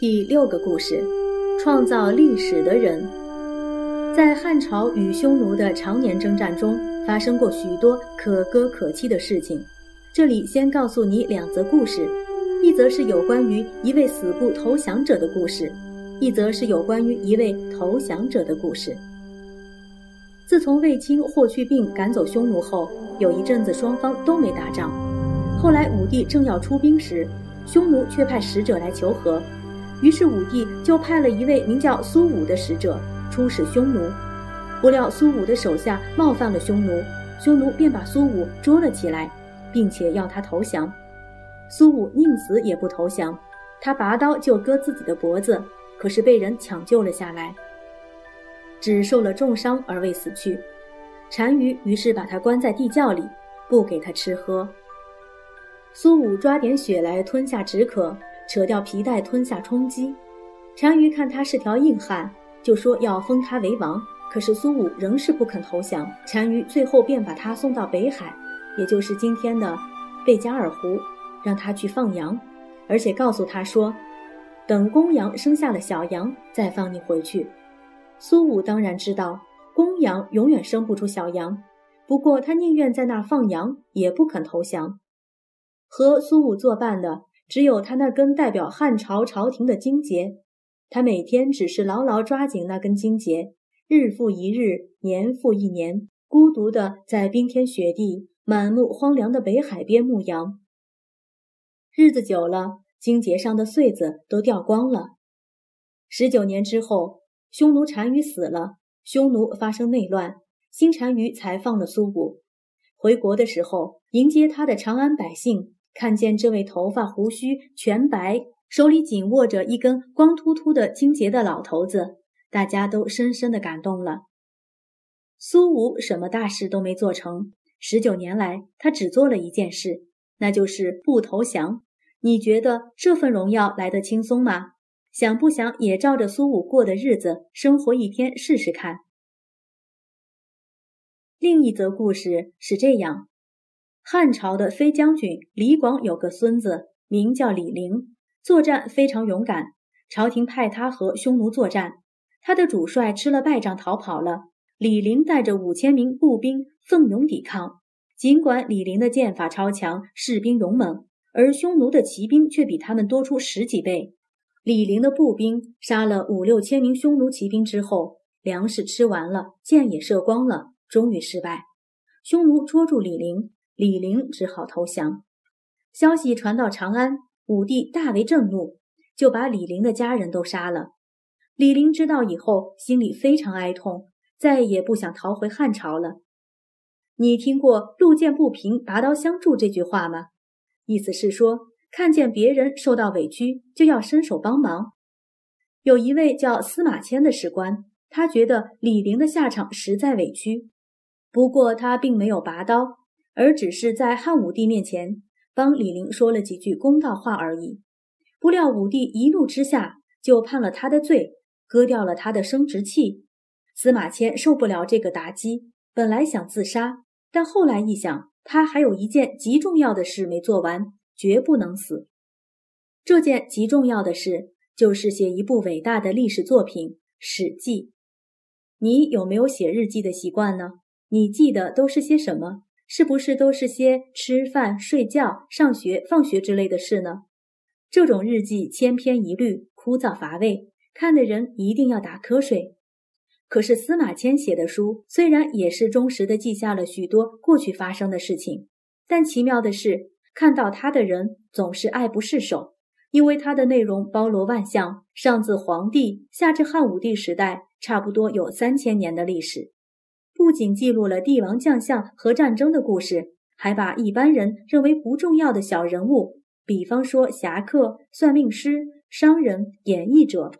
第六个故事：创造历史的人。在汉朝与匈奴的常年征战中，发生过许多可歌可泣的事情。这里先告诉你两则故事：一则是有关于一位死不投降者的故事，一则是有关于一位投降者的故事。自从卫青霍去病赶走匈奴后，有一阵子双方都没打仗。后来武帝正要出兵时，匈奴却派使者来求和。于是武帝就派了一位名叫苏武的使者出使匈奴，不料苏武的手下冒犯了匈奴，匈奴便把苏武捉了起来，并且要他投降。苏武宁死也不投降，他拔刀就割自己的脖子，可是被人抢救了下来，只受了重伤而未死去。单于于是把他关在地窖里，不给他吃喝。苏武抓点血来吞下止渴。扯掉皮带，吞下充饥。单于看他是条硬汉，就说要封他为王。可是苏武仍是不肯投降。单于最后便把他送到北海，也就是今天的贝加尔湖，让他去放羊，而且告诉他说，等公羊生下了小羊，再放你回去。苏武当然知道公羊永远生不出小羊，不过他宁愿在那儿放羊，也不肯投降。和苏武作伴的。只有他那根代表汉朝朝廷的荆节，他每天只是牢牢抓紧那根荆节，日复一日，年复一年，孤独的在冰天雪地、满目荒凉的北海边牧羊。日子久了，荆节上的穗子都掉光了。十九年之后，匈奴单于死了，匈奴发生内乱，新单于才放了苏武。回国的时候，迎接他的长安百姓。看见这位头发胡须全白、手里紧握着一根光秃秃的荆节的老头子，大家都深深的感动了。苏武什么大事都没做成，十九年来他只做了一件事，那就是不投降。你觉得这份荣耀来得轻松吗？想不想也照着苏武过的日子生活一天试试看？另一则故事是这样。汉朝的飞将军李广有个孙子，名叫李陵，作战非常勇敢。朝廷派他和匈奴作战，他的主帅吃了败仗逃跑了。李陵带着五千名步兵奋勇抵抗。尽管李陵的剑法超强，士兵勇猛，而匈奴的骑兵却比他们多出十几倍。李陵的步兵杀了五六千名匈奴骑兵之后，粮食吃完了，箭也射光了，终于失败。匈奴捉住李陵。李陵只好投降。消息传到长安，武帝大为震怒，就把李陵的家人都杀了。李陵知道以后，心里非常哀痛，再也不想逃回汉朝了。你听过“路见不平，拔刀相助”这句话吗？意思是说，看见别人受到委屈，就要伸手帮忙。有一位叫司马迁的史官，他觉得李陵的下场实在委屈，不过他并没有拔刀。而只是在汉武帝面前帮李陵说了几句公道话而已。不料武帝一怒之下就判了他的罪，割掉了他的生殖器。司马迁受不了这个打击，本来想自杀，但后来一想，他还有一件极重要的事没做完，绝不能死。这件极重要的事就是写一部伟大的历史作品《史记》。你有没有写日记的习惯呢？你记得都是些什么？是不是都是些吃饭、睡觉、上学、放学之类的事呢？这种日记千篇一律，枯燥乏味，看的人一定要打瞌睡。可是司马迁写的书虽然也是忠实的记下了许多过去发生的事情，但奇妙的是，看到他的人总是爱不释手，因为他的内容包罗万象，上自黄帝，下至汉武帝时代，差不多有三千年的历史。不仅记录了帝王将相和战争的故事，还把一般人认为不重要的小人物，比方说侠客、算命师、商人、演绎者、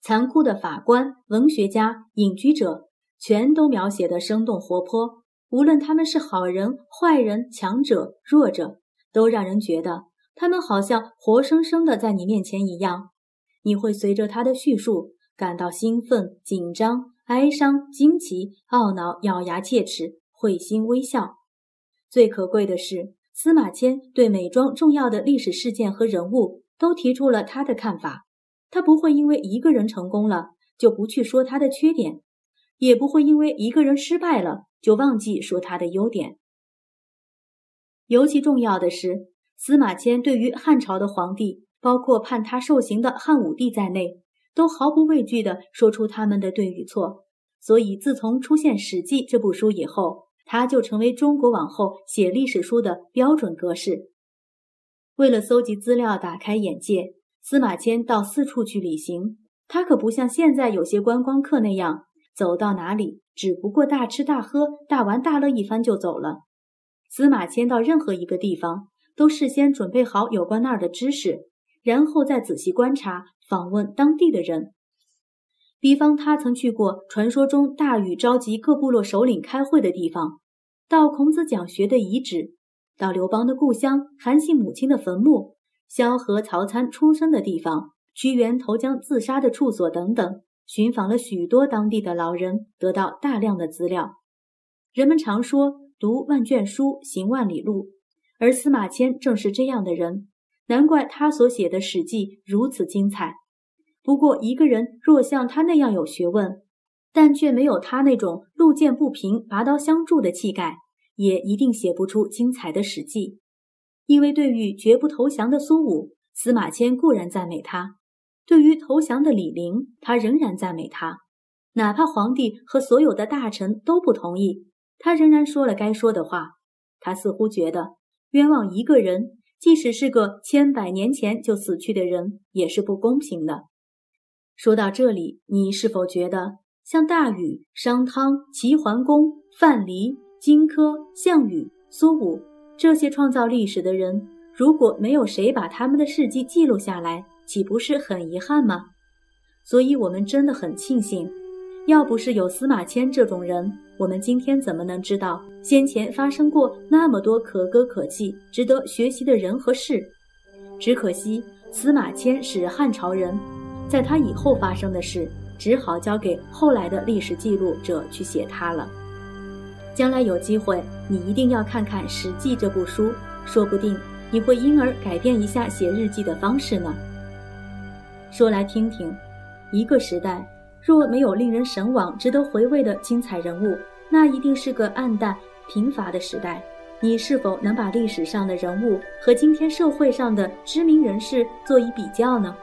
残酷的法官、文学家、隐居者，全都描写的生动活泼。无论他们是好人、坏人、强者、弱者，都让人觉得他们好像活生生的在你面前一样。你会随着他的叙述感到兴奋、紧张。哀伤、惊奇、懊恼、咬牙切齿、会心微笑。最可贵的是，司马迁对每桩重要的历史事件和人物都提出了他的看法。他不会因为一个人成功了就不去说他的缺点，也不会因为一个人失败了就忘记说他的优点。尤其重要的是，司马迁对于汉朝的皇帝，包括判他受刑的汉武帝在内，都毫不畏惧地说出他们的对与错。所以，自从出现《史记》这部书以后，他就成为中国往后写历史书的标准格式。为了搜集资料、打开眼界，司马迁到四处去旅行。他可不像现在有些观光客那样，走到哪里只不过大吃大喝、大玩大乐一番就走了。司马迁到任何一个地方，都事先准备好有关那儿的知识，然后再仔细观察、访问当地的人。比方，他曾去过传说中大禹召集各部落首领开会的地方，到孔子讲学的遗址，到刘邦的故乡韩信母亲的坟墓，萧何、曹参出生的地方，屈原投江自杀的处所等等，寻访了许多当地的老人，得到大量的资料。人们常说“读万卷书，行万里路”，而司马迁正是这样的人，难怪他所写的《史记》如此精彩。不过，一个人若像他那样有学问，但却没有他那种路见不平拔刀相助的气概，也一定写不出精彩的史记。因为对于绝不投降的苏武，司马迁固然赞美他；对于投降的李陵，他仍然赞美他。哪怕皇帝和所有的大臣都不同意，他仍然说了该说的话。他似乎觉得，冤枉一个人，即使是个千百年前就死去的人，也是不公平的。说到这里，你是否觉得像大禹、商汤、齐桓公、范蠡、荆轲、项羽、苏武这些创造历史的人，如果没有谁把他们的事迹记录下来，岂不是很遗憾吗？所以，我们真的很庆幸，要不是有司马迁这种人，我们今天怎么能知道先前发生过那么多可歌可泣、值得学习的人和事？只可惜司马迁是汉朝人。在他以后发生的事，只好交给后来的历史记录者去写他了。将来有机会，你一定要看看《史记》这部书，说不定你会因而改变一下写日记的方式呢。说来听听，一个时代若没有令人神往、值得回味的精彩人物，那一定是个暗淡贫乏的时代。你是否能把历史上的人物和今天社会上的知名人士做一比较呢？